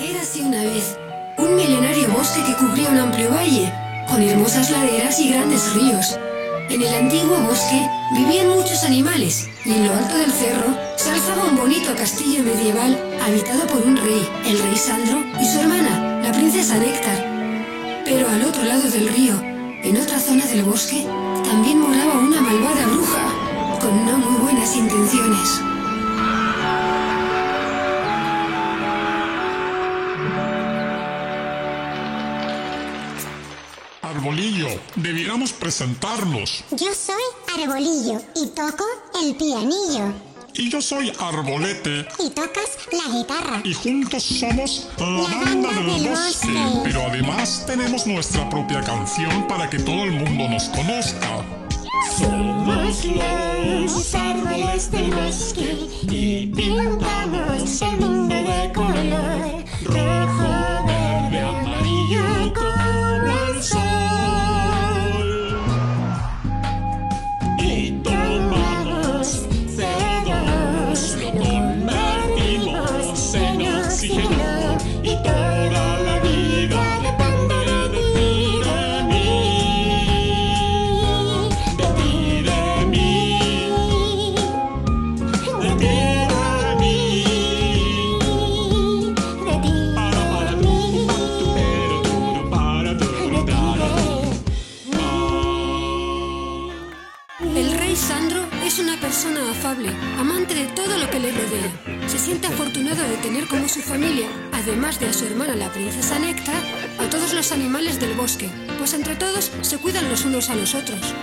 Érase una vez un milenario bosque que cubría un amplio valle, con hermosas laderas y grandes ríos. En el antiguo bosque vivían muchos animales y en lo alto del cerro se alzaba un bonito castillo medieval habitado por un rey, el rey Sandro, y su hermana, la princesa Néctar. Pero al otro lado del río, en otra zona del bosque, también moraba una malvada bruja, con no muy buenas intenciones. Arbolillo, debiéramos presentarnos. Yo soy Arbolillo y toco el pianillo. Y yo soy Arbolete. Y tocas la guitarra. Y juntos somos la, La banda banda del bosque. bosque. Pero además tenemos nuestra propia canción para que todo el mundo nos conozca. Somos los árboles del bosque y pintamos el mundo de color rojo, afortunado de tener como su familia, además de a su hermana la princesa Néctar, a todos los animales del bosque, pues entre todos se cuidan los unos a los otros.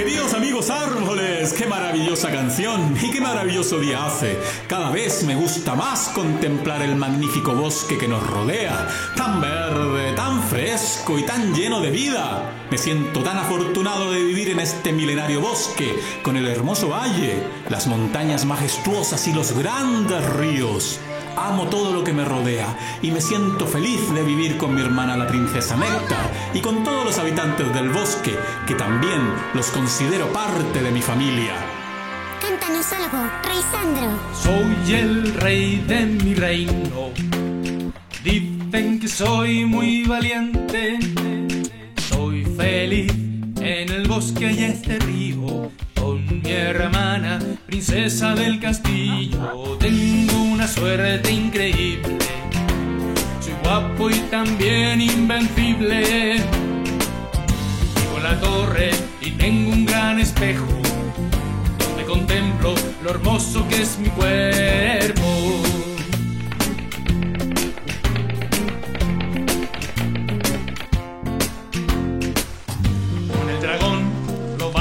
Queridos amigos árboles, qué maravillosa canción y qué maravilloso día hace. Cada vez me gusta más contemplar el magnífico bosque que nos rodea, tan verde, tan fresco y tan lleno de vida. Me siento tan afortunado de vivir en este milenario bosque, con el hermoso valle, las montañas majestuosas y los grandes ríos. Amo todo lo que me rodea y me siento feliz de vivir con mi hermana la princesa Néctar y con todos los habitantes del bosque, que también los considero parte de mi familia. Cántanos algo, Rey Sandro. Soy el rey de mi reino. Dicen que soy muy valiente. Soy feliz en el bosque y este río. Con mi hermana, princesa del castillo. Tengo una suerte increíble. Soy guapo y también invencible. Vivo en la torre y tengo un gran espejo donde contemplo lo hermoso que es mi cuerpo.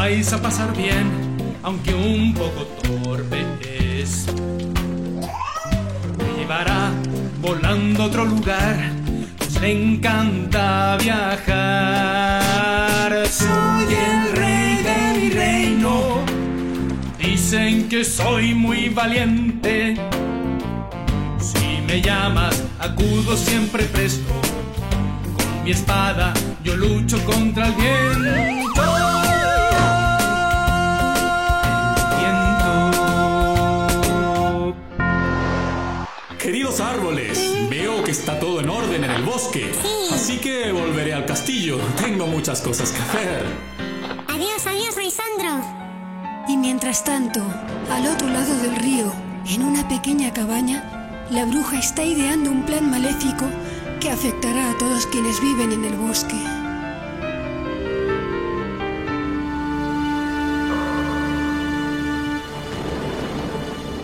Vais a pasar bien, aunque un poco torpe es. Me llevará volando a otro lugar, pues le encanta viajar. Soy el rey de mi reino. Dicen que soy muy valiente. Si me llamas, acudo siempre presto. Con mi espada yo lucho contra el viento. Queridos árboles, veo que está todo en orden en el bosque, así que volveré al castillo. Tengo muchas cosas que hacer. Adiós, adiós, Rey Sandro. Y mientras tanto, al otro lado del río, en una pequeña cabaña, la bruja está ideando un plan maléfico que afectará a todos quienes viven en el bosque.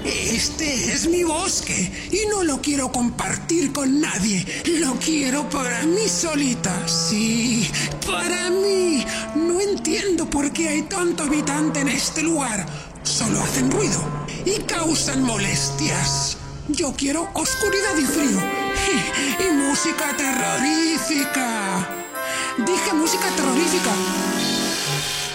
Este es mi bosque y no lo quiero compartir con nadie. Lo quiero para mí solita. Sí, para mí. No entiendo por qué hay tanto habitante en este lugar. Solo hacen ruido y causan molestias. Yo quiero oscuridad y frío. Y, música terrorífica. Dije música terrorífica.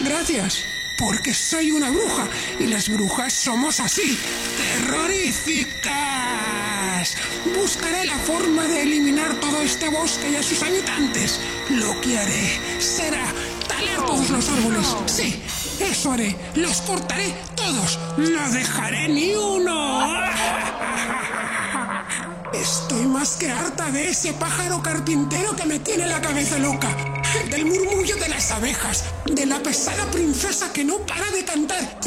Gracias, porque soy una bruja y las brujas somos así, terroríficas. Buscaré la forma de eliminar todo este bosque y a sus habitantes. Lo que haré será talar todos los árboles. Sí, eso haré. Los cortaré todos. No dejaré ni uno. Estoy más que harta de ese pájaro carpintero que me tiene la cabeza loca. Del murmullo de las abejas. De la pesada princesa que no para de cantar.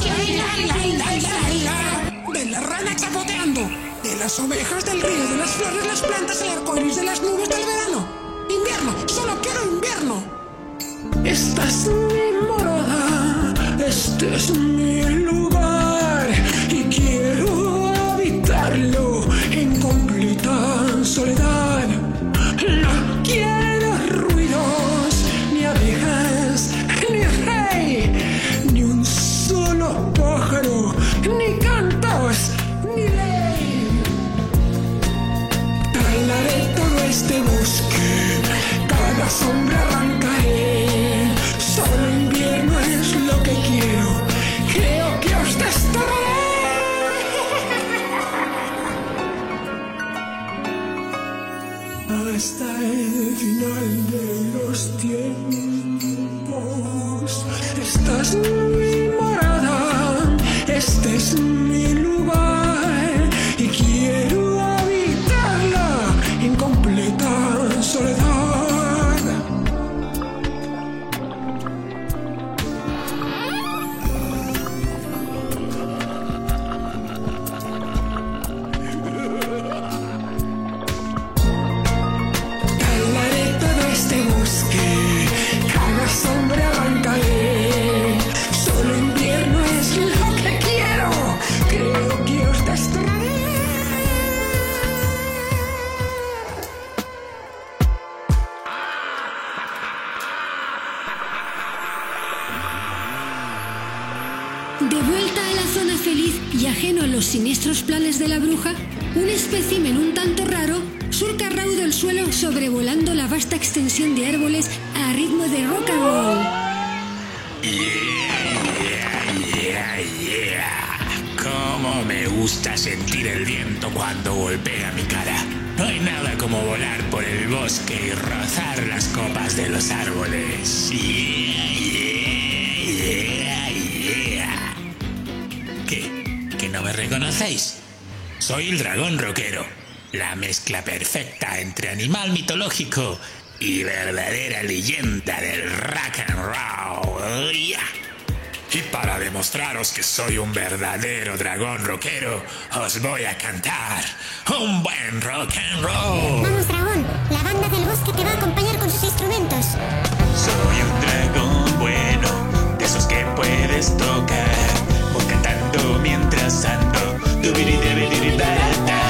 De la rana chapoteando. De las ovejas del río, de las flores, las plantas, el arco iris, de las nubes del verano. Invierno, solo quiero invierno. Esta es mi morada, este es mi lugar y quiero habitarlo en completa soledad. Esta la mezcla perfecta entre animal mitológico y verdadera leyenda del rock and roll. Yeah. Y para demostraros que soy un verdadero dragón rockero, os voy a cantar un buen rock and roll. Vamos, dragón. La banda del bosque te va a acompañar con sus instrumentos. Soy un dragón bueno, de esos que puedes tocar. Voy cantando mientras ando. Nena,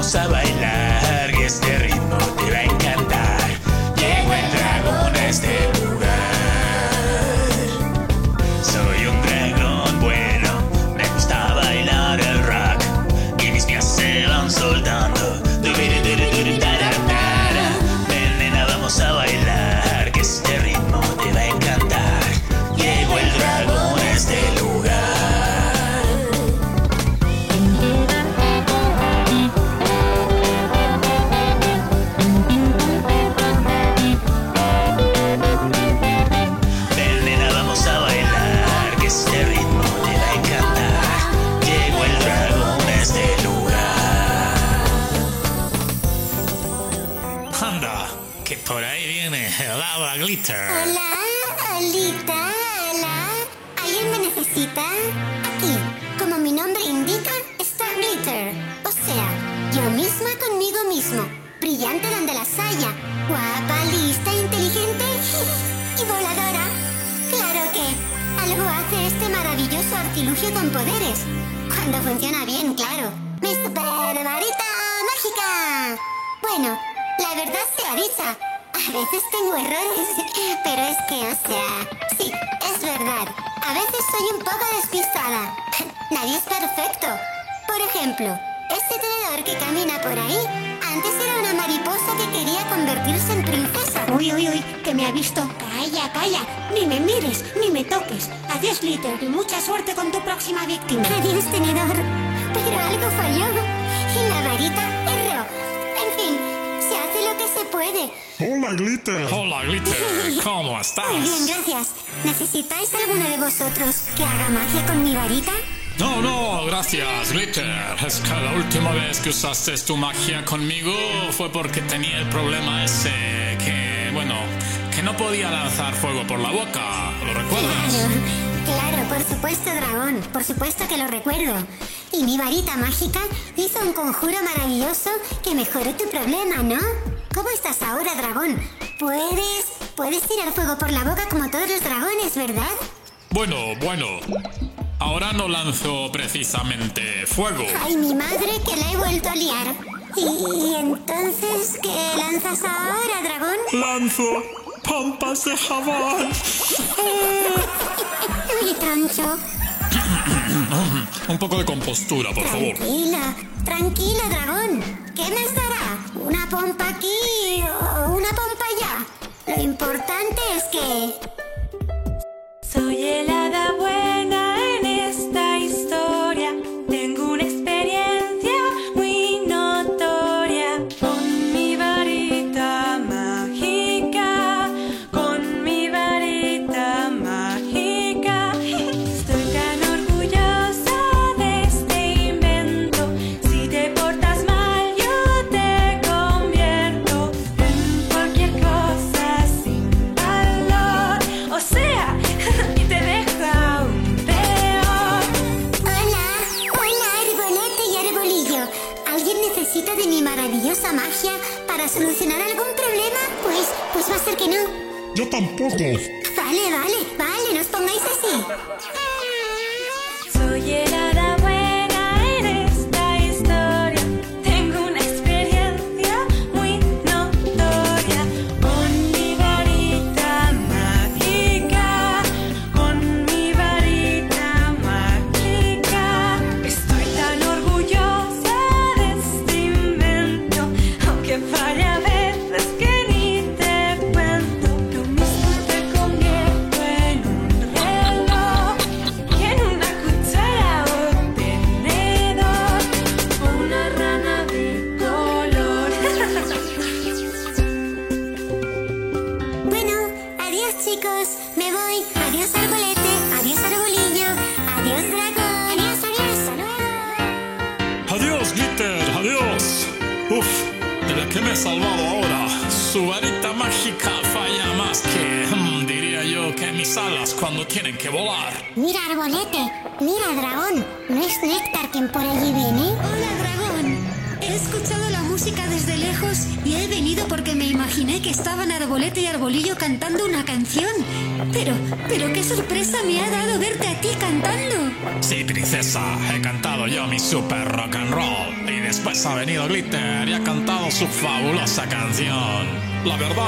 vamos a bailar. Y este ritmo te va a encantar. Llegó el dragón a este lava glitter. Hola, Alita, hola. ¿Alguien me necesita? Aquí, como mi nombre indica, está Glitter. O sea, yo misma conmigo mismo. Brillante donde las haya. Guapa, lista, inteligente y voladora. Claro que algo hace este maravilloso artilugio con poderes. Cuando funciona bien, claro. ¡Mi super varita mágica! Bueno, la verdad sea dicha. A veces tengo errores, pero es que, o sea, sí, es verdad. A veces soy un poco despistada. Nadie es perfecto. Por ejemplo, este tenedor que camina por ahí, antes era una mariposa que quería convertirse en princesa. Uy, uy, uy, que me ha visto. Calla, calla. Ni me mires, ni me toques. Adiós, Glitter, y mucha suerte con tu próxima víctima. Adiós, tenedor. Pero algo falló. y la varita R. puede. Hola, Glitter. Hola, Glitter. ¿Cómo Muy bien, estás? gracias. ¿Necesitáis alguno de vosotros que haga magia con mi varita? No, no, gracias, Glitter. Es que la última vez que usaste tu magia conmigo fue porque tenía el problema ese que, bueno, que no podía lanzar fuego por la boca. ¿Lo recuerdas? Claro, claro, por supuesto, dragón. Por supuesto que lo recuerdo. Y mi varita mágica hizo un conjuro maravilloso que mejoró tu problema, ¿no? ¿Cómo estás ahora, dragón? Puedes. Puedes tirar fuego por la boca como todos los dragones, ¿verdad? Bueno, bueno. Ahora no lanzo precisamente fuego. Ay, mi madre, que la he vuelto a liar. ¿Y, y entonces qué lanzas ahora, dragón? Lanzo pompas de jabón. Mi troncho. Un poco de compostura, por favor. Tranquila, tranquila, dragón. ¿Qué nos dará? ¿Una pompa aquí o una pompa allá? Lo importante es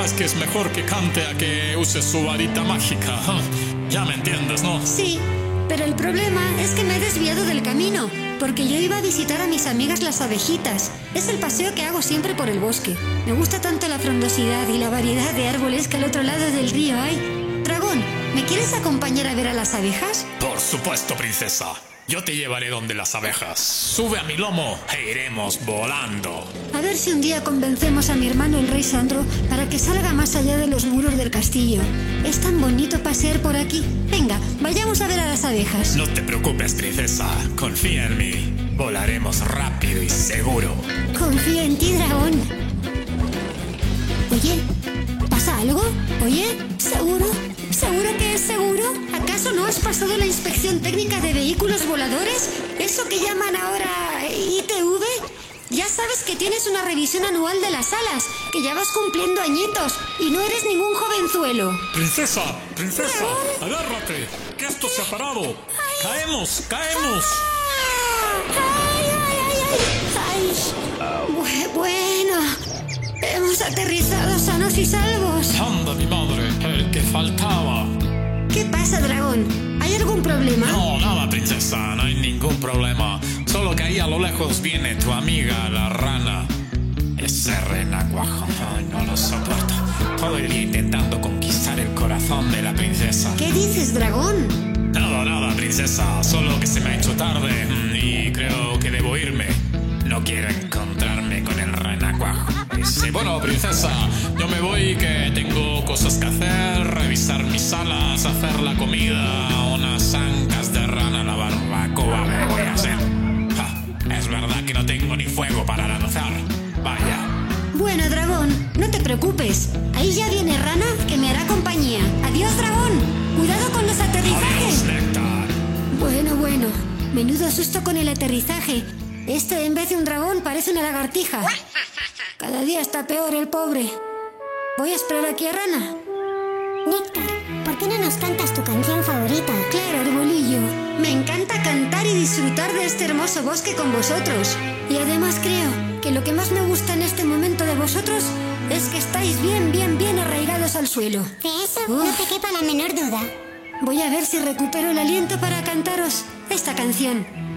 Es que es mejor que cante a que use su varita mágica. Ya me entiendes, ¿no? Sí, pero el problema es que me he desviado del camino, porque yo iba a visitar a mis amigas las abejitas. Es el paseo que hago siempre por el bosque. Me gusta tanto la frondosidad y la variedad de árboles que al otro lado del río hay. Dragón, ¿me quieres acompañar a ver a las abejas? Por supuesto, princesa. Yo te llevaré donde las abejas. Sube a mi lomo e iremos volando. A ver si un día convencemos a mi hermano el rey Sandro para que salga más allá de los muros del castillo. Es tan bonito pasear por aquí. Venga, vayamos a ver a las abejas. No te preocupes, princesa. Confía en mí. Volaremos rápido y seguro. Confío en ti, dragón. Oye, ¿pasa algo? Oye, ¿seguro? ¿Seguro que es seguro? ¿Acaso no has pasado la inspección técnica de vehículos voladores? ¿Eso que llaman ahora ITV? Ya sabes que tienes una revisión anual de las alas, que ya vas cumpliendo añitos y no eres ningún jovenzuelo. Princesa, princesa, agárrate, que esto se ha parado. Caemos, caemos. ¡Ay, ay, ay, ay! ay. Bu- Bueno, hemos aterrizado sanos y salvos. Anda, mi madre, el que faltaba. ¿Qué pasa, dragón? ¿Hay algún problema? No, nada, princesa, no hay ningún problema. Solo que ahí a lo lejos viene tu amiga, la rana. Ese renacuajo, ay, no lo soporto. Todo el día intentando conquistar el corazón de la princesa. ¿Qué dices, dragón? Nada, nada, princesa. Solo que se me ha hecho tarde mm, y creo que debo irme. No quiero encontrarme con el renacuajo. Sí, bueno, princesa, yo me voy que tengo cosas que hacer, revisar mis salas, hacer la comida, unas ancas de rana la barbacoa me voy a hacer. Ja, es verdad que no tengo ni fuego para lanzar. Vaya. Bueno, dragón, no te preocupes. Ahí ya viene Rana que me hará compañía. Adiós, dragón. Cuidado con los aterrizajes. Adiós. Bueno, bueno. Menudo susto con el aterrizaje. Este, en vez de un dragón, parece una lagartija. Cada día está peor el pobre. Voy a esperar aquí a Rana. Néctar, ¿por qué no nos cantas tu canción favorita? Claro, arbolillo. Me encanta cantar y disfrutar de este hermoso bosque con vosotros. Y además creo que lo que más me gusta en este momento de vosotros es que estáis bien, bien, bien arraigados al suelo. De eso no te quepa la menor duda. Voy a ver si recupero el aliento para cantaros esta canción.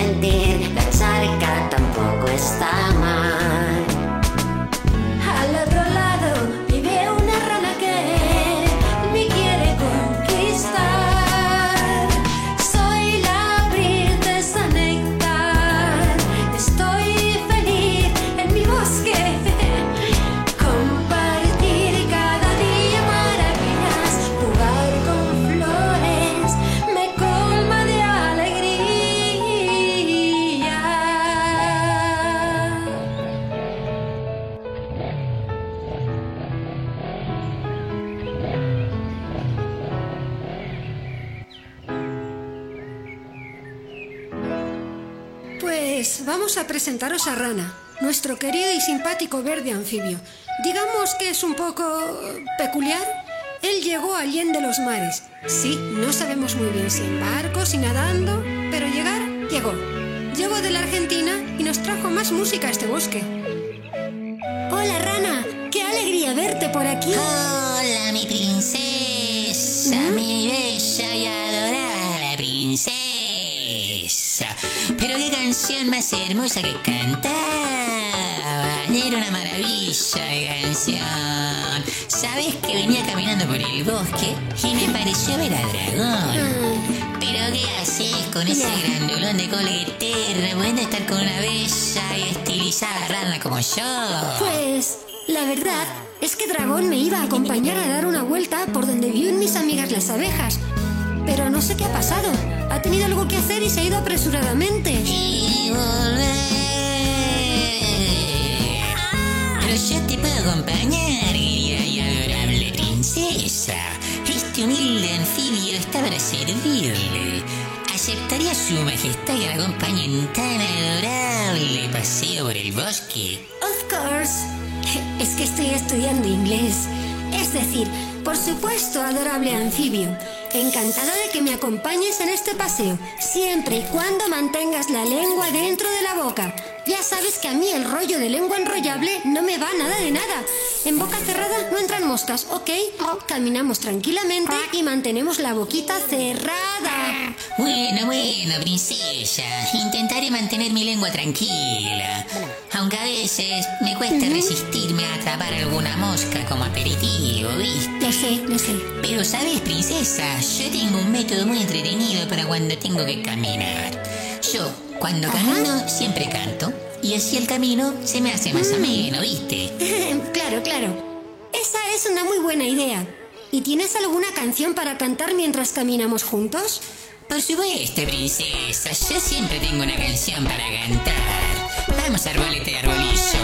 Sentir, presentaros a Rana, nuestro querido y simpático verde anfibio. Digamos que es un poco peculiar. Él llegó a de los mares. Sí, no sabemos muy bien si en barco, si nadando, pero llegar, llegó. Llegó de la Argentina y nos trajo más música a este bosque. Hola, Rana. Qué alegría verte por aquí. Hola, canción más hermosa que cantaba. Era una maravilla de canción. ¿Sabes que venía caminando por el bosque y me pareció ver a dragón? Pero ¿qué haces con ese grandulón de cola eterna pudiendo estar con una bella y estilizada rana como yo? Pues la verdad es que Dragón me iba a acompañar a dar una vuelta por donde viven mis amigas las abejas. Pero no sé qué ha pasado. Ha tenido algo que hacer y se ha ido apresuradamente. Volver. Pero yo te puedo acompañar, querida y adorable princesa. Este humilde anfibio está para servirle. ¿Aceptaría su majestad que me acompañe en tan adorable paseo por el bosque? Of course. Es que estoy estudiando inglés. Es decir, por supuesto, adorable anfibio. Encantada de que me acompañes en este paseo, siempre y cuando mantengas la lengua dentro de la boca. Ya sabes que a mí el rollo de lengua enrollable no me va nada de nada. En boca cerrada no entran moscas, ¿ok? Caminamos tranquilamente y mantenemos la boquita cerrada. Bueno, bueno, princesa. Intentaré mantener mi lengua tranquila. Aunque a veces me cuesta resistirme a atrapar alguna mosca como aperitivo, ¿viste? Lo sé, lo sé. Pero sabes, princesa, yo tengo un método muy entretenido para cuando tengo que caminar. Yo, cuando camino, siempre canto. Y así el camino se me hace más ameno, ¿viste? claro, claro. Esa es una muy buena idea. ¿Y tienes alguna canción para cantar mientras caminamos juntos? Por supuesto, princesa. Yo siempre tengo una canción para cantar. Vamos, arbolete, arbolillo.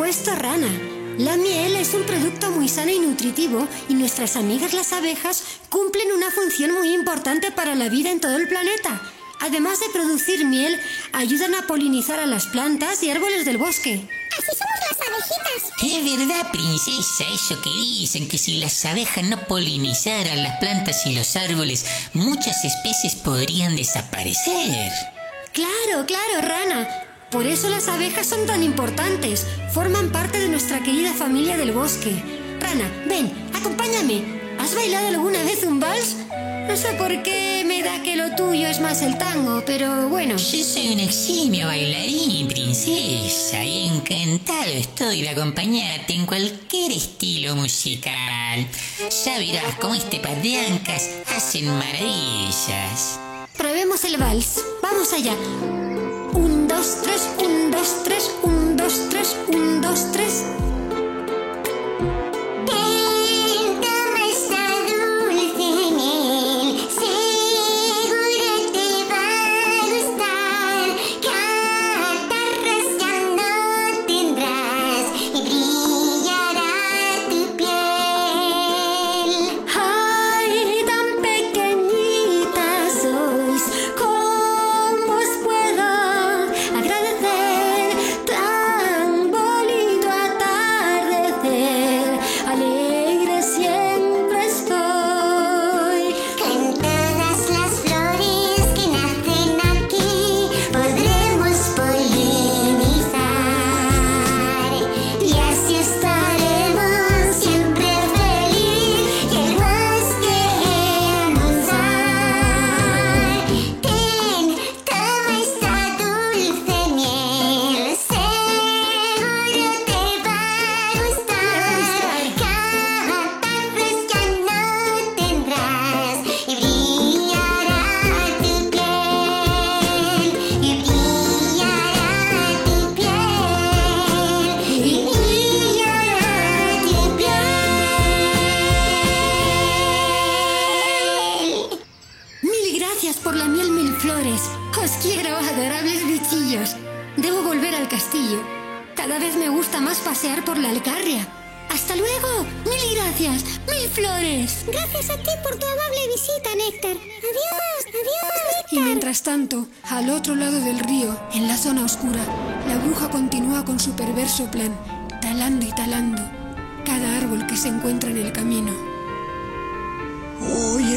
Supuesto, rana. La miel es un producto muy sano y nutritivo y nuestras amigas las abejas cumplen una función muy importante para la vida en todo el planeta. Además de producir miel, ayudan a polinizar a las plantas y árboles del bosque. Así somos las abejitas. Es verdad, princesa, eso que dicen, que si las abejas no polinizaran las plantas y los árboles, muchas especies podrían desaparecer. Claro, claro, rana. Por eso las abejas son tan importantes. Forman parte de nuestra querida familia del bosque. Rana, ven, acompáñame. ¿Has bailado alguna vez un vals? No sé por qué me da que lo tuyo es más el tango, pero bueno. Yo soy un eximio bailarín, princesa, y encantado estoy de acompañarte en cualquier estilo musical. Ya verás cómo este par de ancas hacen maravillas. Probemos el vals. Vamos allá. 1, 2, 3, 1, 2, 3, 1, 2, 3, 1, 2, 3.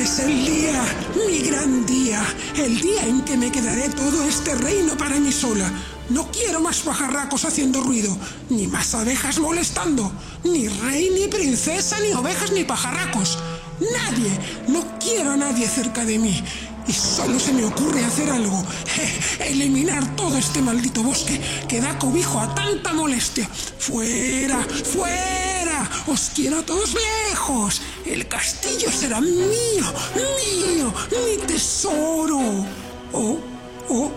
Es el día, mi gran día, el día en que me quedaré todo este reino para mí sola. No quiero más pajarracos haciendo ruido, ni más abejas molestando, ni rey, ni princesa, ni ovejas, ni pajarracos. Nadie, no quiero a nadie cerca de mí. Y solo se me ocurre hacer algo, eliminar todo este maldito bosque que da cobijo a tanta molestia. Fuera, fuera, os quiero a todos lejos. El castillo será mío, mío, mi tesoro. Oh, oh,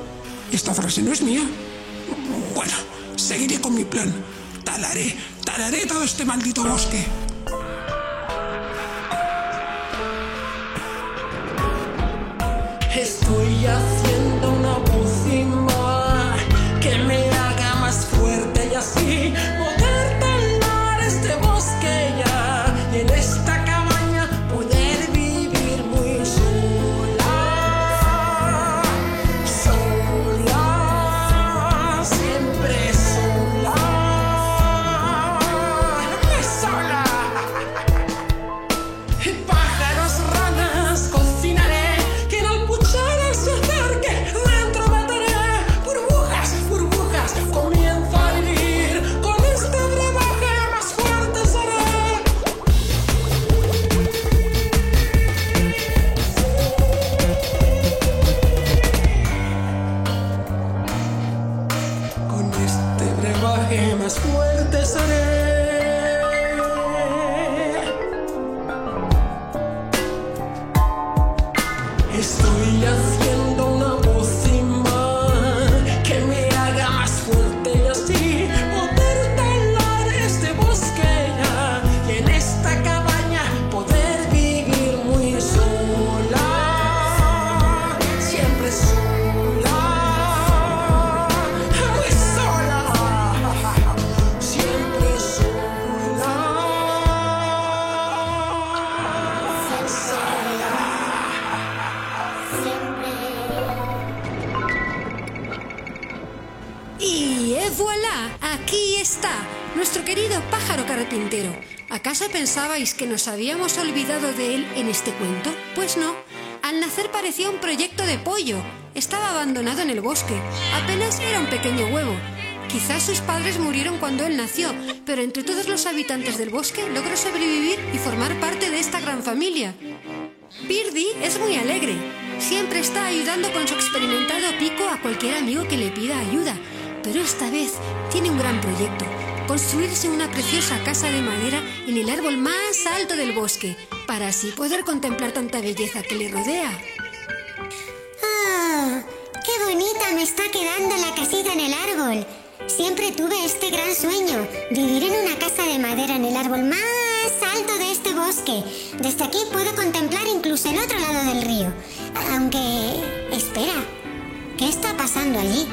esta frase no es mía. Bueno, seguiré con mi plan. Talaré, talaré todo este maldito bosque. Estoy haciendo nuestro querido pájaro carpintero. ¿Acaso pensabais que nos habíamos olvidado de él en este cuento? Pues no. Al nacer parecía un proyecto de pollo. Estaba abandonado en el bosque. Apenas era un pequeño huevo. Quizás sus padres murieron cuando él nació, pero entre todos los habitantes del bosque logró sobrevivir y formar parte de esta gran familia. Birdie es muy alegre. Siempre está ayudando con su experimentado pico a cualquier amigo que le pida ayuda. Pero esta vez tiene un gran proyecto. Construirse una preciosa casa de madera en el árbol más alto del bosque, para así poder contemplar tanta belleza que le rodea. ¡Ah! ¡Qué bonita me está quedando la casita en el árbol! Siempre tuve este gran sueño, vivir en una casa de madera en el árbol más alto de este bosque. Desde aquí puedo contemplar incluso el otro lado del río. Aunque... Espera, ¿qué está pasando allí?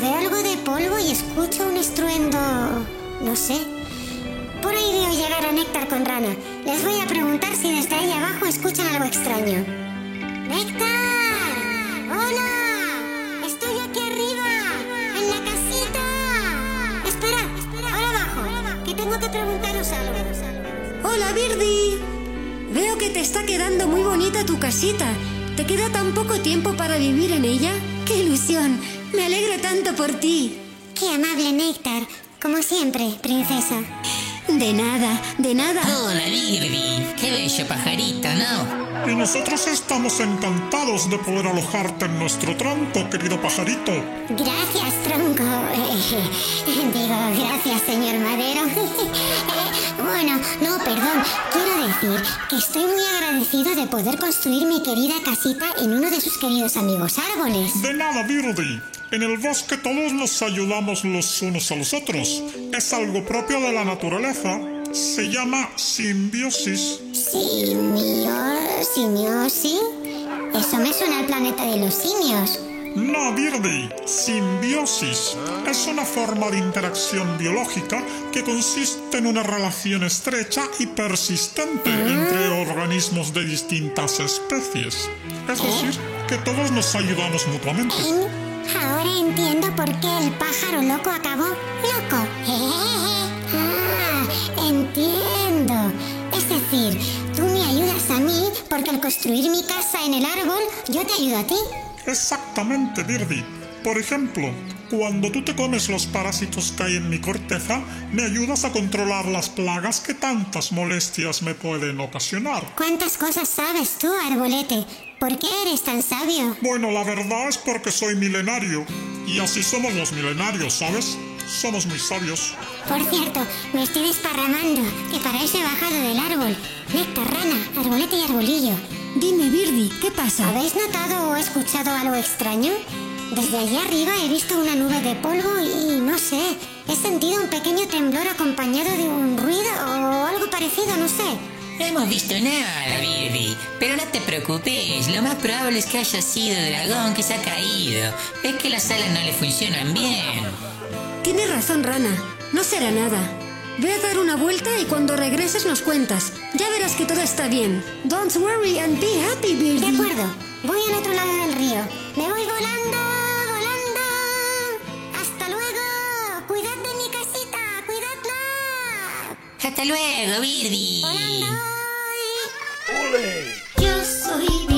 Veo algo de polvo y escucho un estruendo... no sé. Por ahí veo llegar a Néctar con Rana. Les voy a preguntar si desde ahí abajo escuchan algo extraño. ¡Néctar! ¡Hola! ¡Estoy aquí arriba! ¡En la casita! Espera, ahora abajo, que tengo que preguntaros algo. Hola Birdie. Veo que te está quedando muy bonita tu casita. ¿Te queda tan poco tiempo para vivir en ella? ¡Qué ilusión! Me alegro tanto por ti. Qué amable Néctar, como siempre, princesa. De nada, de nada. Hola, Birdie. Qué bello pajarito, ¿no? Y nosotros estamos encantados de poder alojarte en nuestro tronco, querido pajarito. Gracias, tronco. Digo, gracias, señor Madero. bueno, no, perdón. Quiero decir que estoy muy agradecido de poder construir mi querida casita en uno de sus queridos amigos árboles. De nada, Birdie. En el bosque todos nos ayudamos los unos a los otros. Es algo propio de la naturaleza. Se llama simbiosis. ¿Simio... simiosis? Eso me suena al planeta de los simios. No, Birdie. Simbiosis es una forma de interacción biológica que consiste en una relación estrecha y persistente entre organismos de distintas especies. Es decir, que todos nos ayudamos mutuamente. Ahora entiendo por qué el pájaro loco acabó loco. Ah, entiendo. Es decir, tú me ayudas a mí porque al construir mi casa en el árbol, yo te ayudo a ti. Exactamente, Birdie. Por ejemplo, cuando tú te comes los parásitos que hay en mi corteza, me ayudas a controlar las plagas que tantas molestias me pueden ocasionar. ¿Cuántas cosas sabes tú, arbolete? ¿Por qué eres tan sabio? Bueno, la verdad es porque soy milenario. Y así somos los milenarios, ¿sabes? Somos muy sabios. Por cierto, me estoy desparramando, que para eso he bajado del árbol. Néctar, rana, arbolete y arbolillo. Dime, Birdie, ¿qué pasa? ¿Habéis notado o escuchado algo extraño? Desde allí arriba he visto una nube de polvo y no sé, he sentido un pequeño temblor acompañado de un ruido o algo parecido, no sé. No hemos visto nada, Birdie. Pero no te preocupes, lo más probable es que haya sido el dragón que se ha caído. Es que las alas no le funcionan bien. Tienes razón, Rana. No será nada. Ve a dar una vuelta y cuando regreses nos cuentas. Ya verás que todo está bien. Don't worry and be happy, Birdie. De acuerdo, voy al otro lado del río. Me voy volando. Hasta luego, Birdie. Yo soy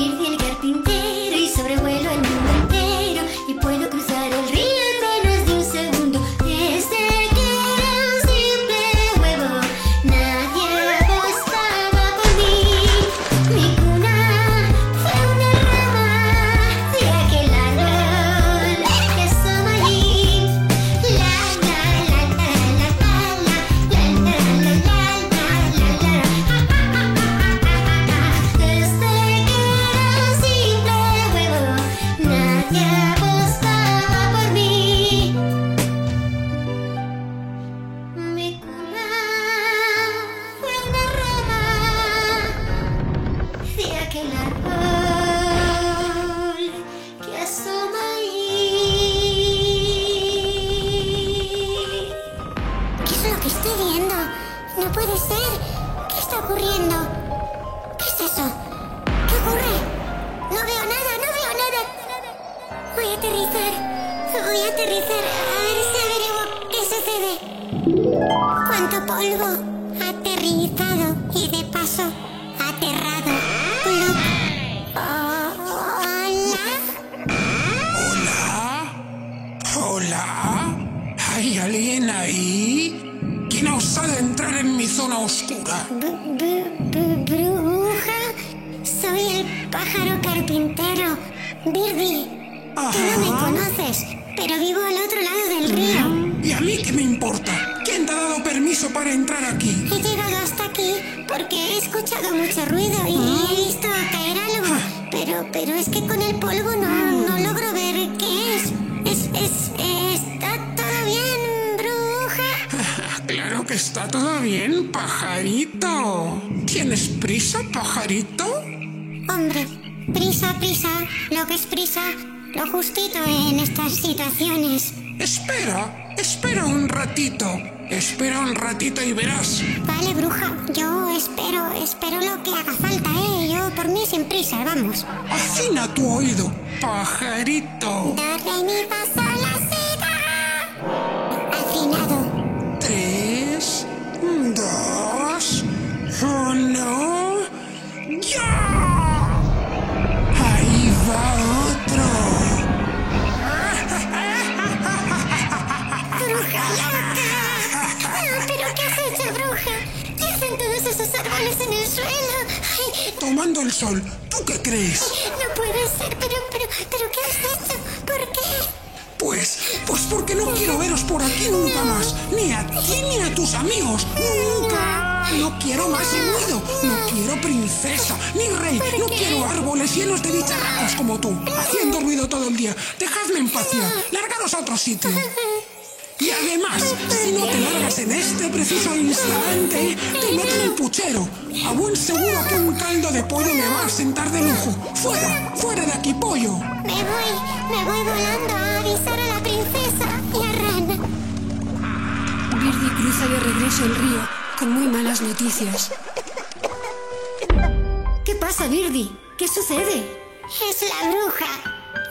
árboles en el suelo? Ay, Tomando el sol, ¿tú qué crees? no puede ser, pero, pero, pero ¿qué has hecho? ¿Por qué? Pues, pues porque no quiero veros por aquí nunca más. Ni a ti ni a tus amigos. Nunca. No quiero más ruido. No quiero princesa ni rey. No quiero árboles llenos de bicharracos como tú, haciendo ruido todo el día. Dejadme en paz ya. Largaros a otro sitio. Y además, si no te largas en este preciso instante, te meto en el puchero. A buen seguro que un caldo de pollo me va a sentar de lujo. Fuera, fuera de aquí, pollo. Me voy, me voy volando a avisar a la princesa y a Ran. Birdie cruza de regreso el río con muy malas noticias. ¿Qué pasa, Birdie? ¿Qué sucede? Es la bruja.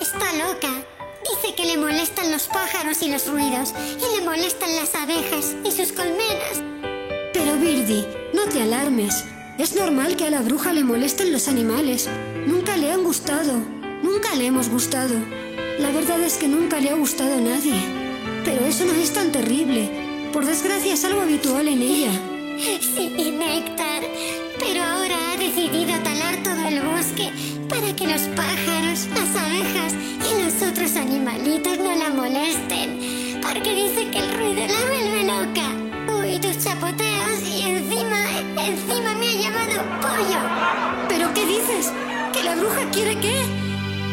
Está loca. Dice que le molestan los pájaros y los ruidos, y le molestan las abejas y sus colmenas. Pero Birdie, no te alarmes. Es normal que a la bruja le molesten los animales. Nunca le han gustado. Nunca le hemos gustado. La verdad es que nunca le ha gustado a nadie. Pero eso no es tan terrible. Por desgracia es algo habitual en ella. Sí, Néctar. Pero ahora ha decidido talar todo el bosque para que los pájaros, las abejas y los otros animalitos no la molesten. Porque dice que el ruido la vuelve loca. Uy, tus chapoteos y encima, encima me ha llamado pollo. ¿Pero qué dices? ¿Que la bruja quiere qué?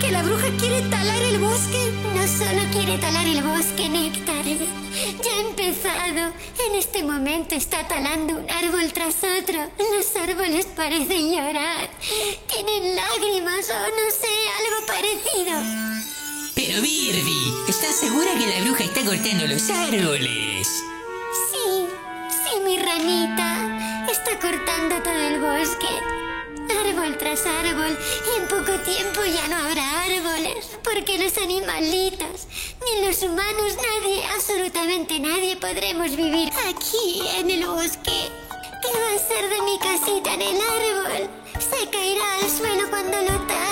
¿Que la bruja quiere talar el bosque? No solo quiere talar el bosque, Néctar. Ya ha empezado. En este momento está talando un árbol tras otro. Los árboles parecen llorar. Tienen lágrimas o no sé, algo parecido. Pero Birdie, ¿estás segura que la bruja está cortando los árboles? Sí, sí, mi ranita. Está cortando todo el bosque. Árbol tras árbol. Y en poco tiempo ya no habrá árboles. Porque los animalitos, ni los humanos, nadie, absolutamente nadie podremos vivir aquí en el bosque. ¿Qué va a ser de mi casita en el árbol? Se caerá al suelo cuando lo talen.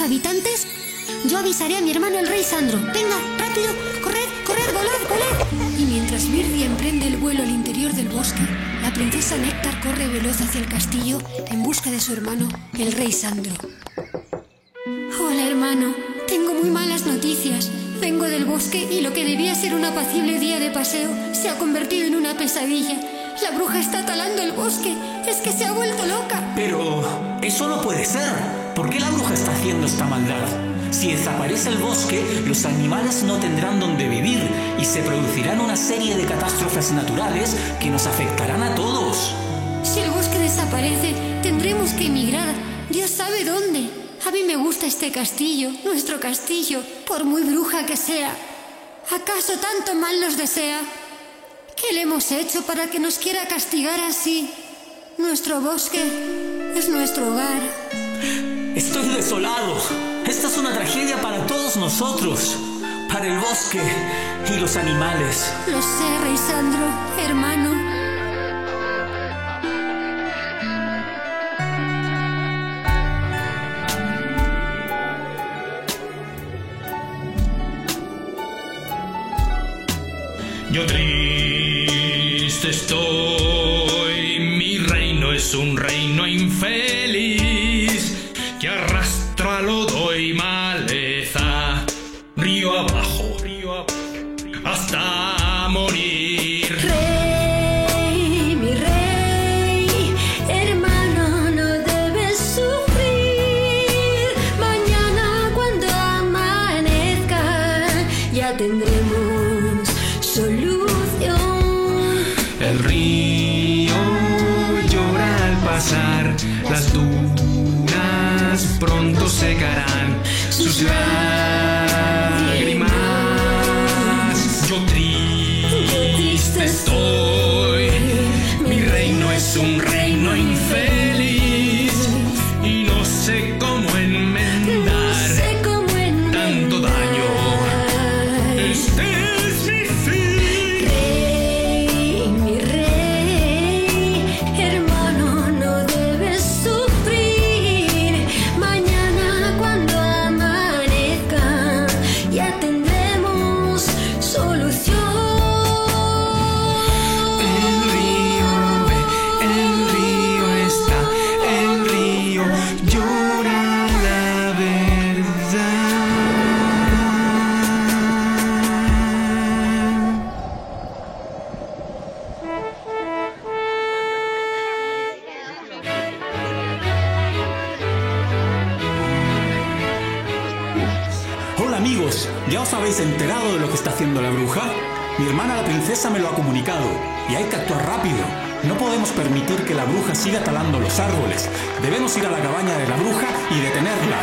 Habitantes? Yo avisaré a mi hermano el rey Sandro. Venga, rápido, corred, corred, volad, volad. Y mientras Mirdi emprende el vuelo al interior del bosque, la princesa Néctar corre veloz hacia el castillo en busca de su hermano, el rey Sandro. Hola, hermano. Tengo muy malas noticias. Vengo del bosque y lo que debía ser un apacible día de paseo se ha convertido en una pesadilla. La bruja está talando el bosque. Es que se ha vuelto loca. Pero eso no puede ser. ¿Por qué la bruja está haciendo esta maldad? Si desaparece el bosque, los animales no tendrán donde vivir y se producirán una serie de catástrofes naturales que nos afectarán a todos. Si el bosque desaparece, tendremos que emigrar. Dios sabe dónde. A mí me gusta este castillo, nuestro castillo, por muy bruja que sea. ¿Acaso tanto mal nos desea? ¿Qué le hemos hecho para que nos quiera castigar así? Nuestro bosque es nuestro hogar. Estoy desolado. Esta es una tragedia para todos nosotros, para el bosque y los animales. Lo sé, Rey Sandro, hermano. Yo triste estoy, las dunas pronto secarán sus lágrimas. La bruja siga talando los árboles. Debemos ir a la cabaña de la bruja y detenerla.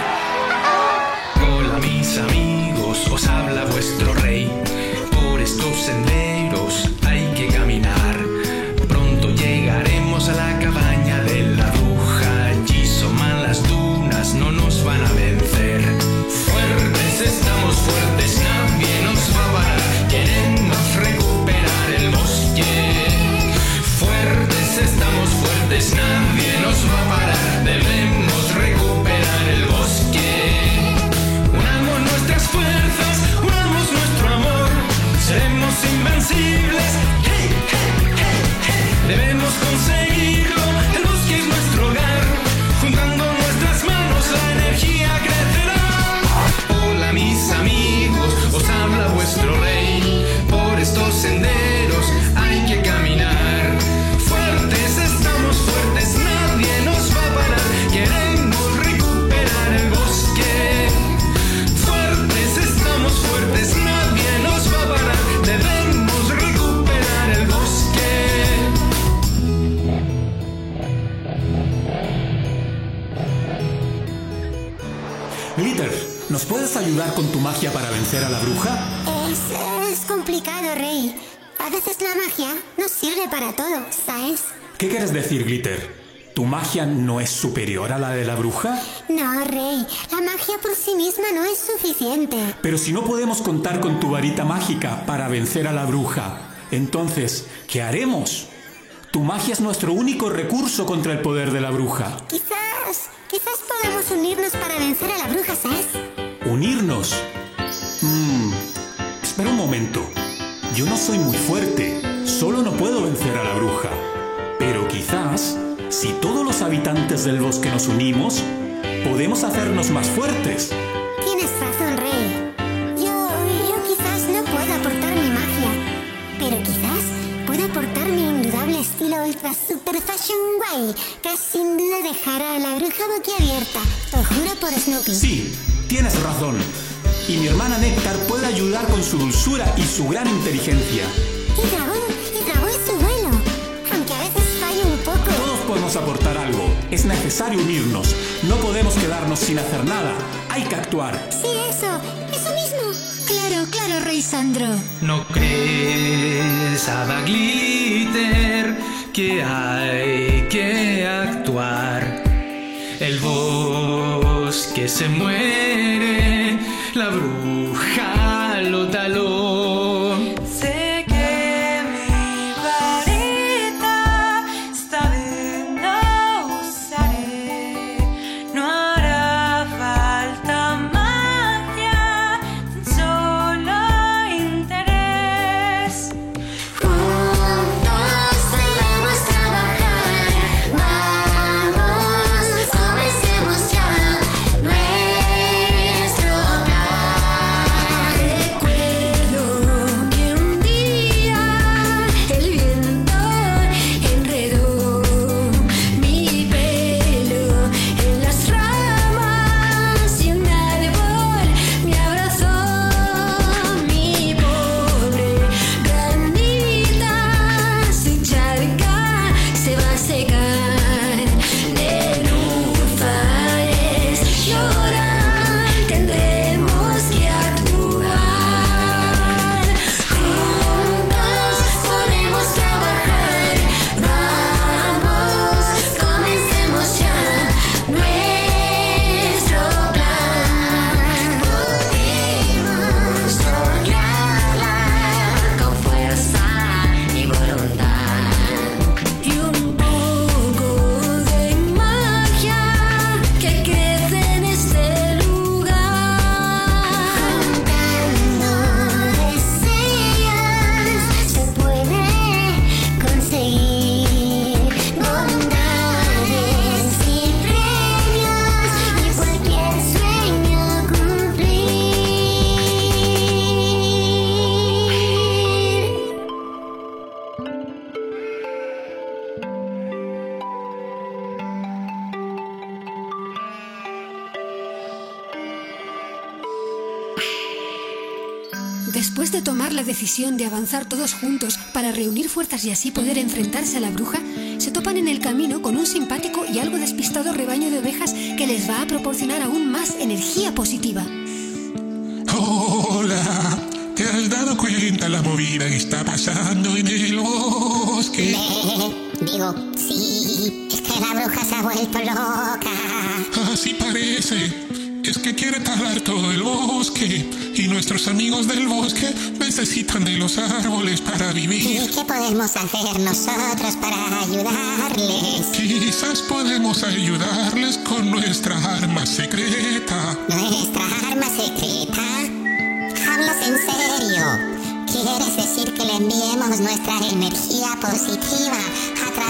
Hola mis amigos, os habla vuestro rey. Por estos senderos hay que caminar. Pronto llegaremos a la cabaña decir, Glitter? ¿Tu magia no es superior a la de la bruja? No, Rey. La magia por sí misma no es suficiente. Pero si no podemos contar con tu varita mágica para vencer a la bruja, entonces, ¿qué haremos? Tu magia es nuestro único recurso contra el poder de la bruja. Quizá quizás, quizás podamos unirnos para vencer a la bruja Sass. ¿Unirnos? Mmm. Espera un momento. Yo no soy muy fuerte. Solo no puedo vencer a la bruja. Pero quizás, si todos los habitantes del bosque nos unimos, podemos hacernos más fuertes. Tienes razón, Rey. Yo, yo quizás no pueda aportar mi magia, pero quizás pueda aportar mi indudable estilo ultra super fashion guay, que sin duda dejará a la bruja boquiabierta. Lo juro por Snoopy. Sí, tienes razón. Y mi hermana Néctar puede ayudar con su dulzura y su gran inteligencia. Y dragón podemos aportar algo. Es necesario unirnos. No podemos quedarnos sin hacer nada. Hay que actuar. Sí, eso, eso mismo. Claro, claro, Rey Sandro. ¿No crees, Hada Glitter, que hay que actuar? El bosque se muere, la bruja y así poder enfrentarse a la bruja, se topan en el camino con un simpático y algo despistado rebaño de ovejas que les va a proporcionar aún más energía positiva. Hola, ¿te has dado cuenta la movida que está pasando en el bosque? Digo, sí, es que la bruja se ha vuelto loca. Así parece. Es que quiere talar todo el bosque y nuestros amigos del bosque necesitan de los árboles para ¿Y vivir. qué podemos hacer nosotros para ayudarles? Quizás podemos ayudarles con nuestra arma secreta. ¿Nuestra arma secreta? ¿Hablas en serio? ¿Quieres decir que le enviemos nuestra energía positiva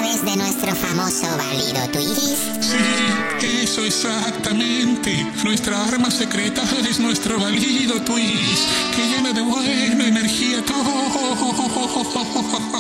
través de nuestro famoso válido twist? Sí, eso exactamente. Nuestra arma secreta es nuestro válido twist que llena de buena energía todo.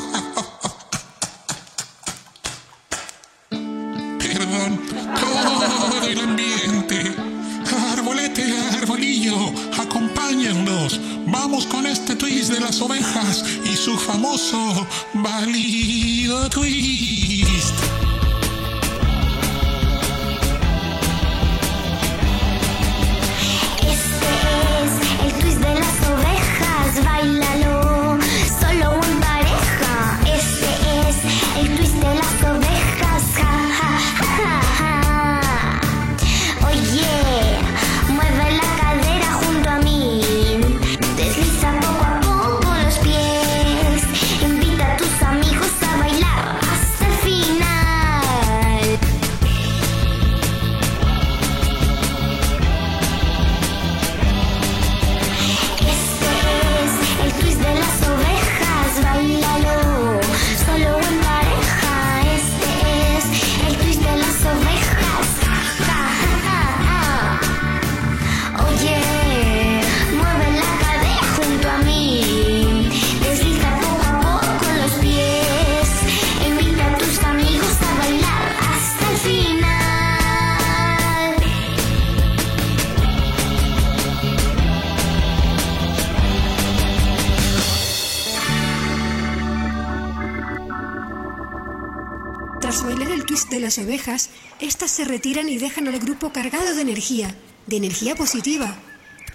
retiran y dejan al grupo cargado de energía, de energía positiva.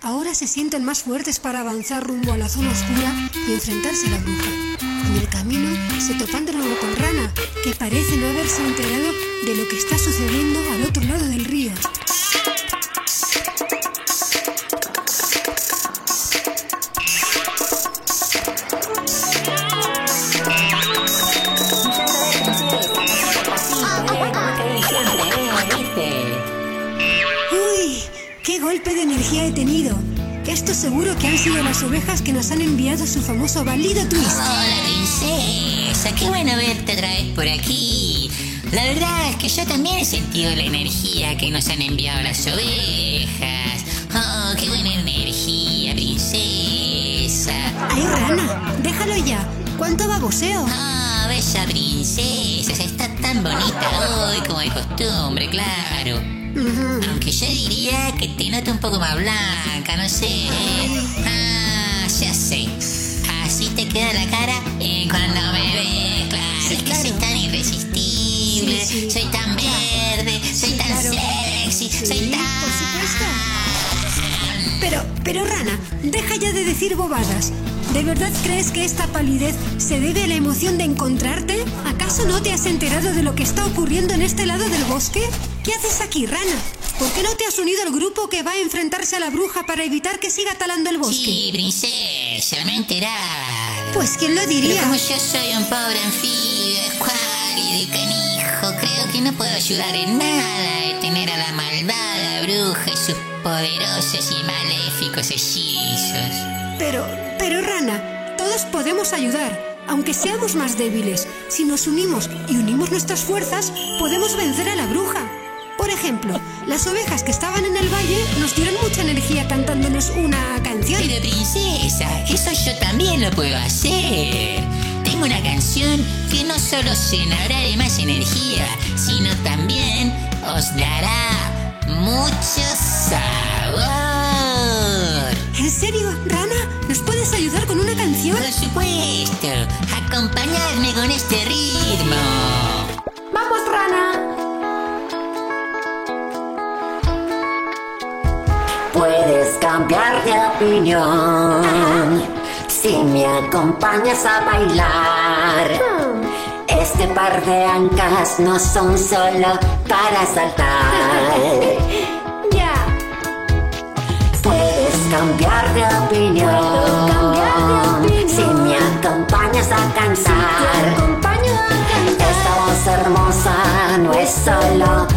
Ahora se sienten más fuertes para avanzar rumbo a la zona oscura y enfrentarse a la bruja. En el camino se topan de nuevo con Rana, que parece no haberse enterado de lo que está sucediendo al otro lado del río. Esto seguro que han sido las ovejas que nos han enviado su famoso balido twist. Hola, princesa. Qué bueno verte otra vez por aquí. La verdad es que yo también he sentido la energía que nos han enviado las ovejas. Oh, qué buena energía, princesa. ¡Ay, rana! ¡Déjalo ya! ¡Cuánto baboseo! Ah, bella princesa. Está tan bonita hoy como de costumbre, claro. Aunque yo diría que te noto un poco más blanca, no sé. Ah, ya sé. Así te queda la cara eh, cuando me ves, claro. es que soy tan irresistible, soy tan verde, soy tan sexy, soy tan... Pero, pero Rana, deja ya de decir bobadas. ¿De verdad crees que esta palidez se debe a la emoción de encontrarte? ¿Acaso no te has enterado de lo que está ocurriendo en este lado del bosque? ¿Qué haces aquí, Rana? ¿Por qué no te has unido al grupo que va a enfrentarse a la bruja para evitar que siga talando el bosque? Sí, princesa, me he enterado. Pues quién lo diría. Pero como yo soy un pobre anfibio, escuálido y canijo, creo que no puedo ayudar en nada a detener a la malvada bruja y sus poderosos y maléficos hechizos. Pero, pero Rana, todos podemos ayudar, aunque seamos más débiles. Si nos unimos y unimos nuestras fuerzas, podemos vencer a la bruja. Por ejemplo, las ovejas que estaban en el valle nos dieron mucha energía cantándonos una canción. Pero princesa, eso yo también lo puedo hacer. Tengo una canción que no solo os llenará de más energía, sino también os dará mucho sabor. ¿En serio, Rana? ¿Nos puedes ayudar con una canción? Por supuesto, acompañadme con este ritmo. Puedes cambiar de opinión si me acompañas a bailar. Este par de ancas no son solo para saltar. Ya. Puedes cambiar de opinión si me acompañas a cantar. Esta voz hermosa no es solo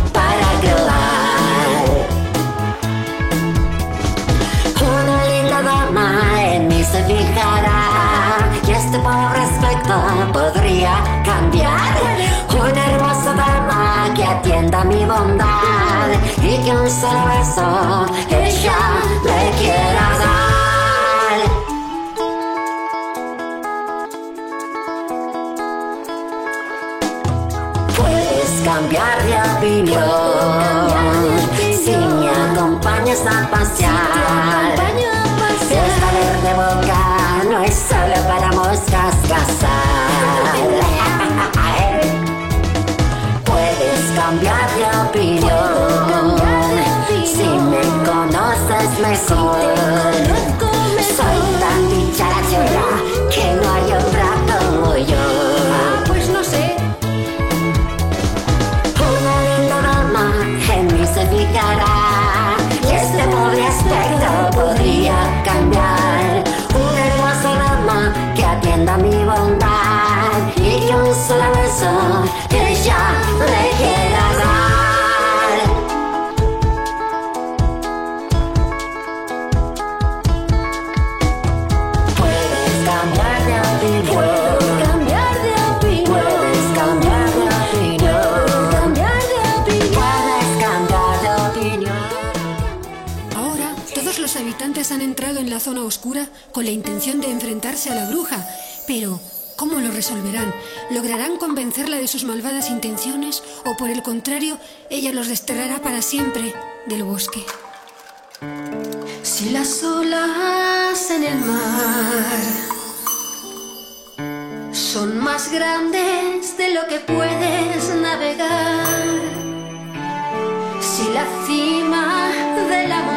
podría cambiar. Una hermosa dama que atienda mi bondad y que un solo beso ella me quiera dar. Puedes cambiar de opinión si me acompañas a pasear. Esta verde boca no es solo para moscas cazar. soul. Los habitantes han entrado en la zona oscura con la intención de enfrentarse a la bruja. Pero, ¿cómo lo resolverán? ¿Lograrán convencerla de sus malvadas intenciones? ¿O por el contrario, ella los desterrará para siempre del bosque? Si las olas en el mar son más grandes de lo que puedes navegar. Si la cima de la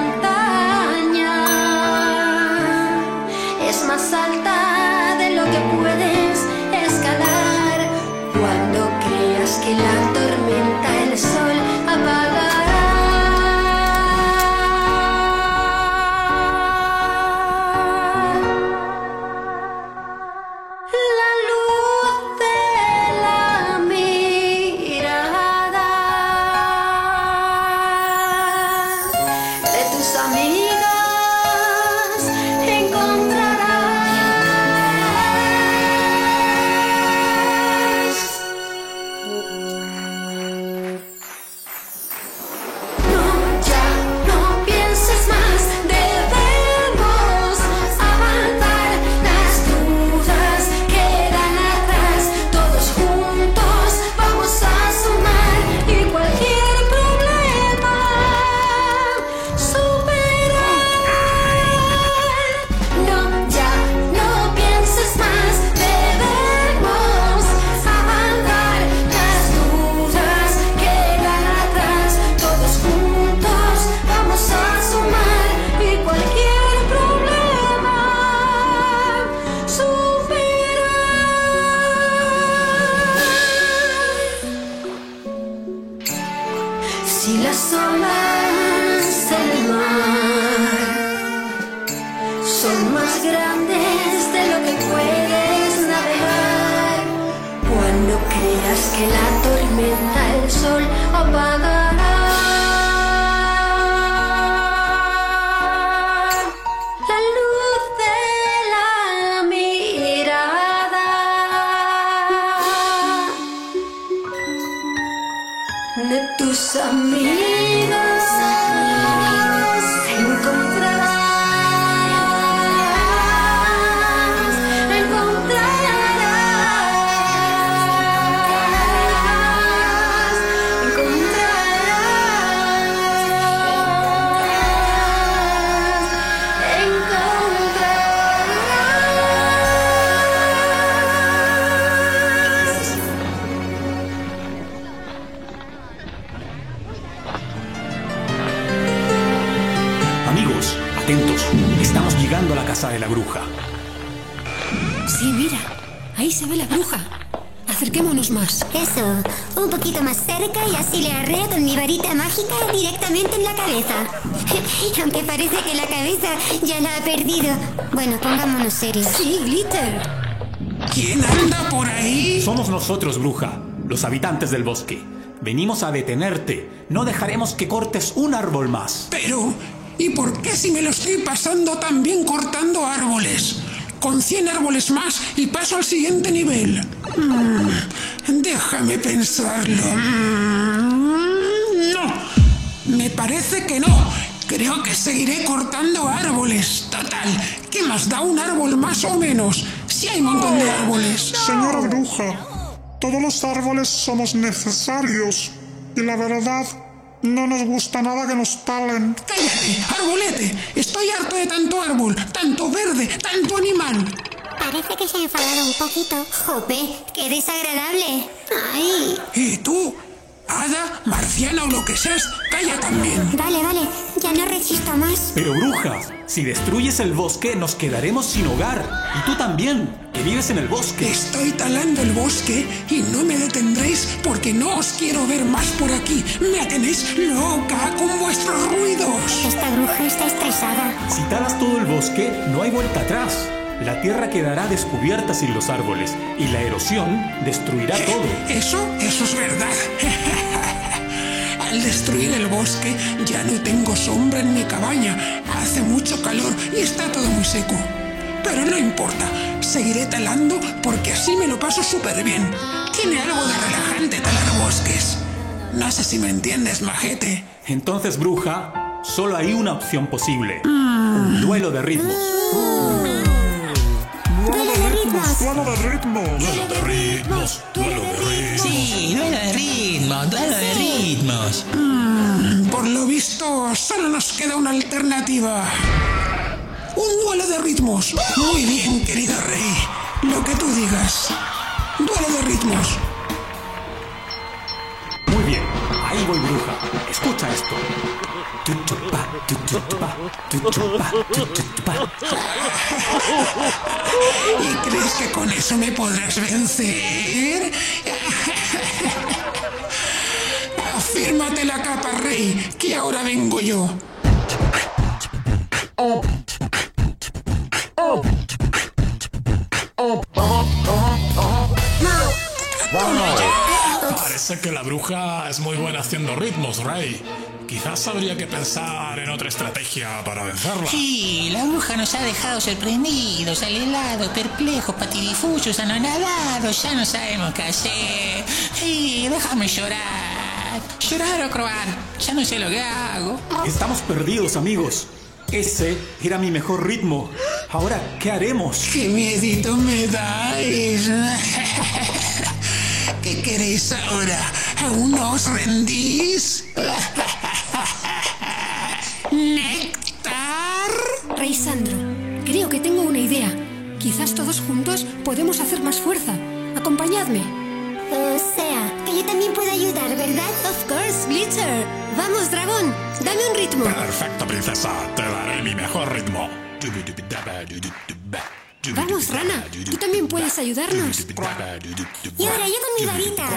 serios. Sí, Glitter. ¿Quién anda por ahí? Somos nosotros, bruja, los habitantes del bosque. Venimos a detenerte. No dejaremos que cortes un árbol más. Pero, ¿y por qué si me lo estoy pasando tan bien cortando árboles? Con 100 árboles más y paso al siguiente nivel. Mm, déjame pensarlo. Mm, no, me parece que no. Creo que seguiré cortando árboles. Total, ¿qué más da un árbol más o menos? Si hay un montón de árboles. Señora bruja, todos los árboles somos necesarios y la verdad no nos gusta nada que nos talen. ¡Cállate, arbolete! Estoy harto de tanto árbol, tanto verde, tanto animal. Parece que se ha enfadado un poquito. Jope, qué desagradable. Ay. ¿Y tú? Hada, marciana o lo que seas, calla también. Vale, vale, ya no resisto más. Pero bruja, si destruyes el bosque nos quedaremos sin hogar. Y tú también, que vives en el bosque. Estoy talando el bosque y no me detendréis porque no os quiero ver más por aquí. Me tenéis loca con vuestros ruidos. Esta bruja está estresada. Si talas todo el bosque, no hay vuelta atrás. La tierra quedará descubierta sin los árboles y la erosión destruirá todo. Eso, eso es verdad. Al destruir el bosque ya no tengo sombra en mi cabaña. Hace mucho calor y está todo muy seco. Pero no importa, seguiré talando porque así me lo paso súper bien. Tiene algo de relajante talar bosques. No sé si me entiendes, majete. Entonces, bruja, solo hay una opción posible. Un duelo de ritmos. ¡Duelo de ritmos! Duelo de ritmos. Duelo de ritmos, duelo de ritmos. Sí, duelo de ritmos, duelo de ritmos. Mm, por lo visto, solo nos queda una alternativa. Un duelo de ritmos. Muy bien, querido rey. Lo que tú digas. duelo de ritmos. Muy bien, ahí voy, bruja. Escucha esto. ¿Y crees que con eso me podrás vencer? Afírmate la capa, rey, que ahora vengo yo. Parece que la bruja es muy buena haciendo ritmos, Rey. Quizás habría que pensar en otra estrategia para vencerla. Sí, la bruja nos ha dejado sorprendidos, alelados, perplejos, patidifusos, anonadados. Ya no sabemos qué hacer. Sí, déjame llorar. Llorar o croar. Ya no sé lo que hago. Estamos perdidos, amigos. Ese era mi mejor ritmo. Ahora, ¿qué haremos? ¡Qué miedito me dais! ¿Qué queréis ahora? ¿Aún no os rendís? ¿Néctar? Rey Sandro, creo que tengo una idea. Quizás todos juntos podemos hacer más fuerza. Acompañadme. Que yo también puedo ayudar, ¿verdad? Of course, Glitcher. Vamos, dragón. Dame un ritmo. Perfecto, princesa. Te daré mi mejor ritmo. Vamos, rana. Tú también puedes ayudarnos. Y ahora yo con mi varita.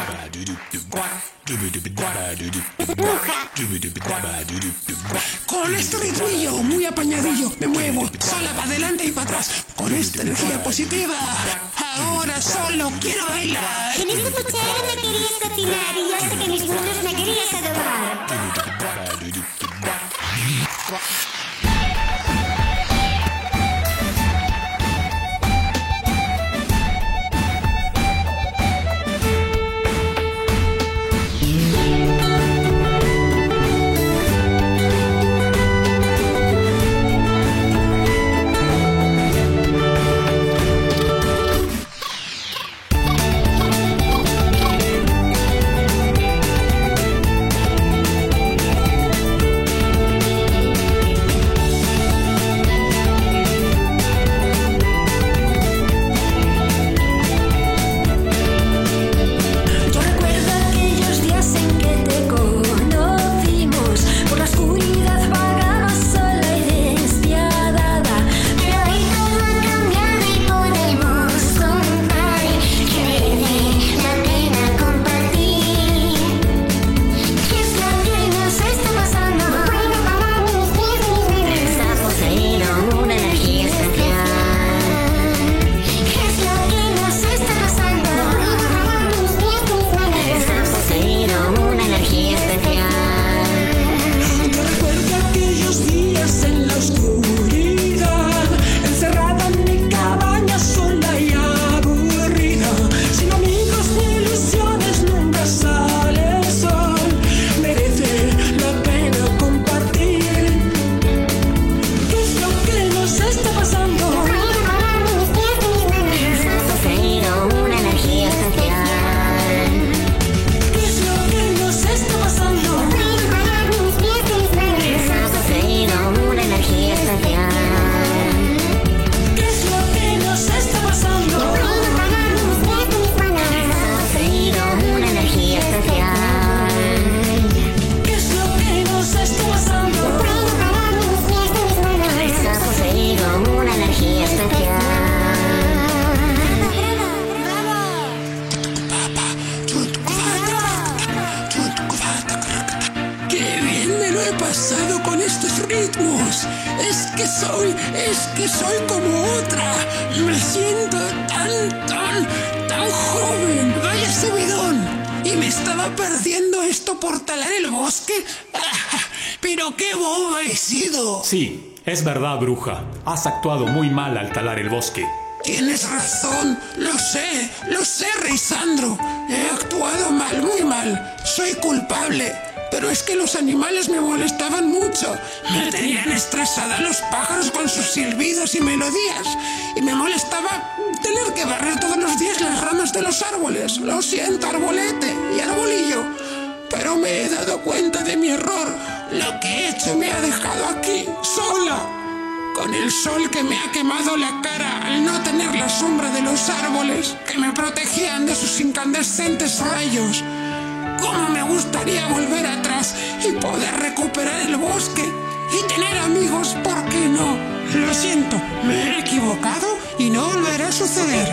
Con este ritmillo muy apañadillo me muevo sola para adelante y para atrás con esta energía positiva. Ahora solo quiero bailar. En esta cuchara me querías cocinar y sé que mis manos me querías adorar. Sí, es verdad, bruja. Has actuado muy mal al talar el bosque. Tienes razón, lo sé, lo sé, Rey Sandro. He actuado mal, muy mal. Soy culpable. Pero es que los animales me molestaban mucho. Me tenían estresada los pájaros con sus silbidos y melodías. Y me molestaba tener que barrer todos los días las ramas de los árboles. Lo siento, arbolete y arbolillo. Pero me he dado cuenta de mi error. Lo que he hecho me ha dejado aquí, sola con el sol que me ha quemado la cara al no tener la sombra de los árboles que me protegían de sus incandescentes rayos. ¿Cómo me gustaría volver atrás y poder recuperar el bosque y tener amigos? ¿Por qué no? Lo siento, me he equivocado y no volverá a suceder.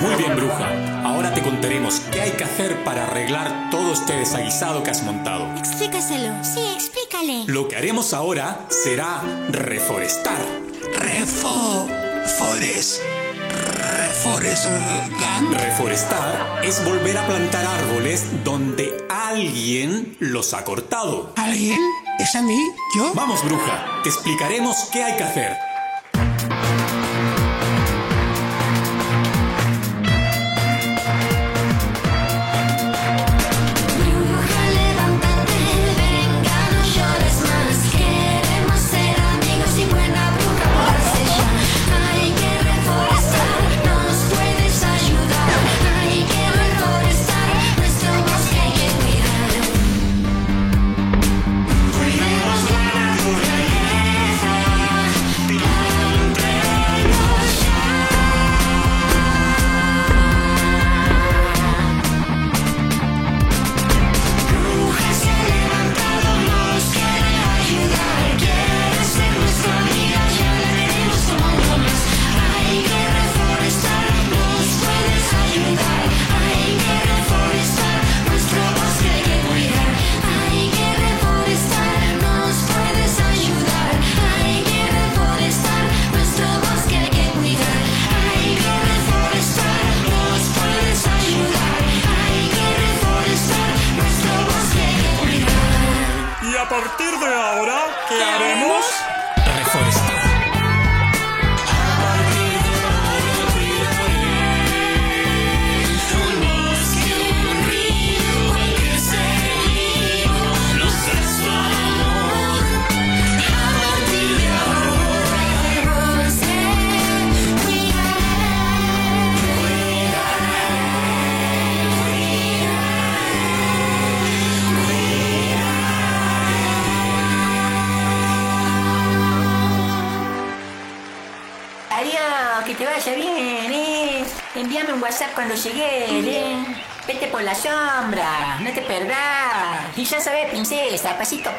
Muy bien, bruja. Ahora te contaremos qué hay que hacer para arreglar todo este desaguisado que has montado. Explícaselo. Sí, explícale. Lo que haremos ahora será reforestar. Refo... Fores... Refores... Reforestar es volver a plantar árboles donde alguien los ha cortado. ¿Alguien? ¿Es a mí? ¿Yo? Vamos, bruja. Te explicaremos qué hay que hacer.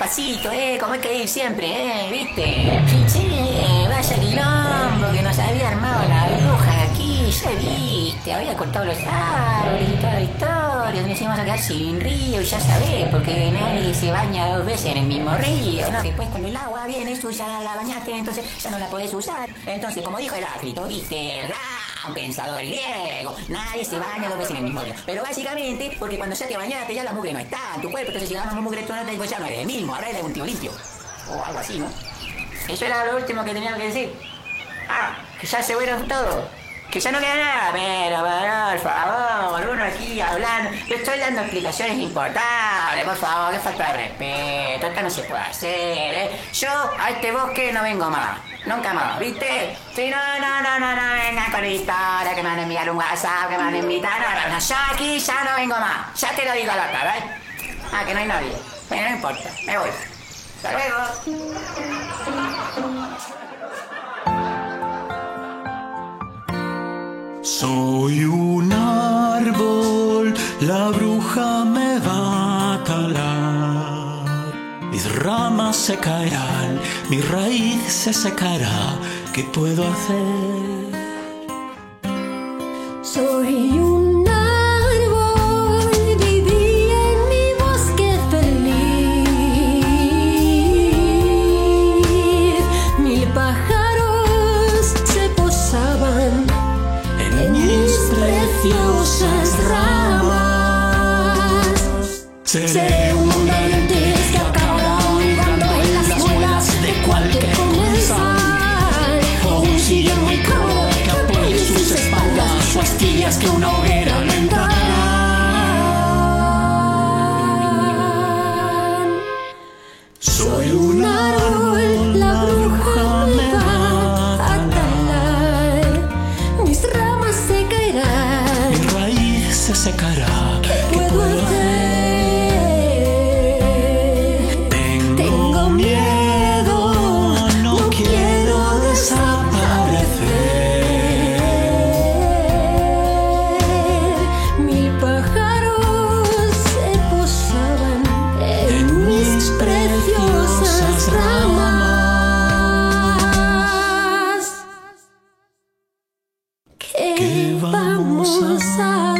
¿Eh? Como hay que siempre, ¿eh? ¿Viste? Che, vaya quilombo que nos había armado la bruja aquí, ya viste. Había cortado los árboles y toda la historia. Nos íbamos a quedar sin río, ya sabés, porque nadie se baña dos veces en el mismo río, ¿no? Después cuando el agua viene suya, la entonces ya no la podés usar. Entonces, como dijo Heráclito, ¿viste? Un pensador griego. Nadie se baña dos veces en el mismo río. Pero básicamente, porque cuando ya te bañaste, ya la mugre no está en tu cuerpo. Entonces, si una mugre tú no te ya no eres el mismo, ahora eres un tío limpio. O algo así, ¿no? Eso era lo último que tenía que decir. Ah, que ya se fueron todos. Que ya no queda nada, pero, por favor, uno aquí hablando. Yo estoy dando explicaciones importantes, por favor, que falta de respeto. Esto no se puede hacer, ¿eh? Yo a este bosque no vengo más. Nunca más, ¿viste? Si no, no, no, no, no, venga con historia, que me van a enviar un WhatsApp, que me van a invitar. No, no, yo aquí ya no vengo más. Ya te lo digo a la cara. Ah, que no hay nadie. Bueno, no importa, me voy. Hasta luego. Soy un árbol, la bruja me va a talar. Mis ramas se caerán, mi raíz se secará. ¿Qué puedo hacer? Soy un ¿Qué vamos a?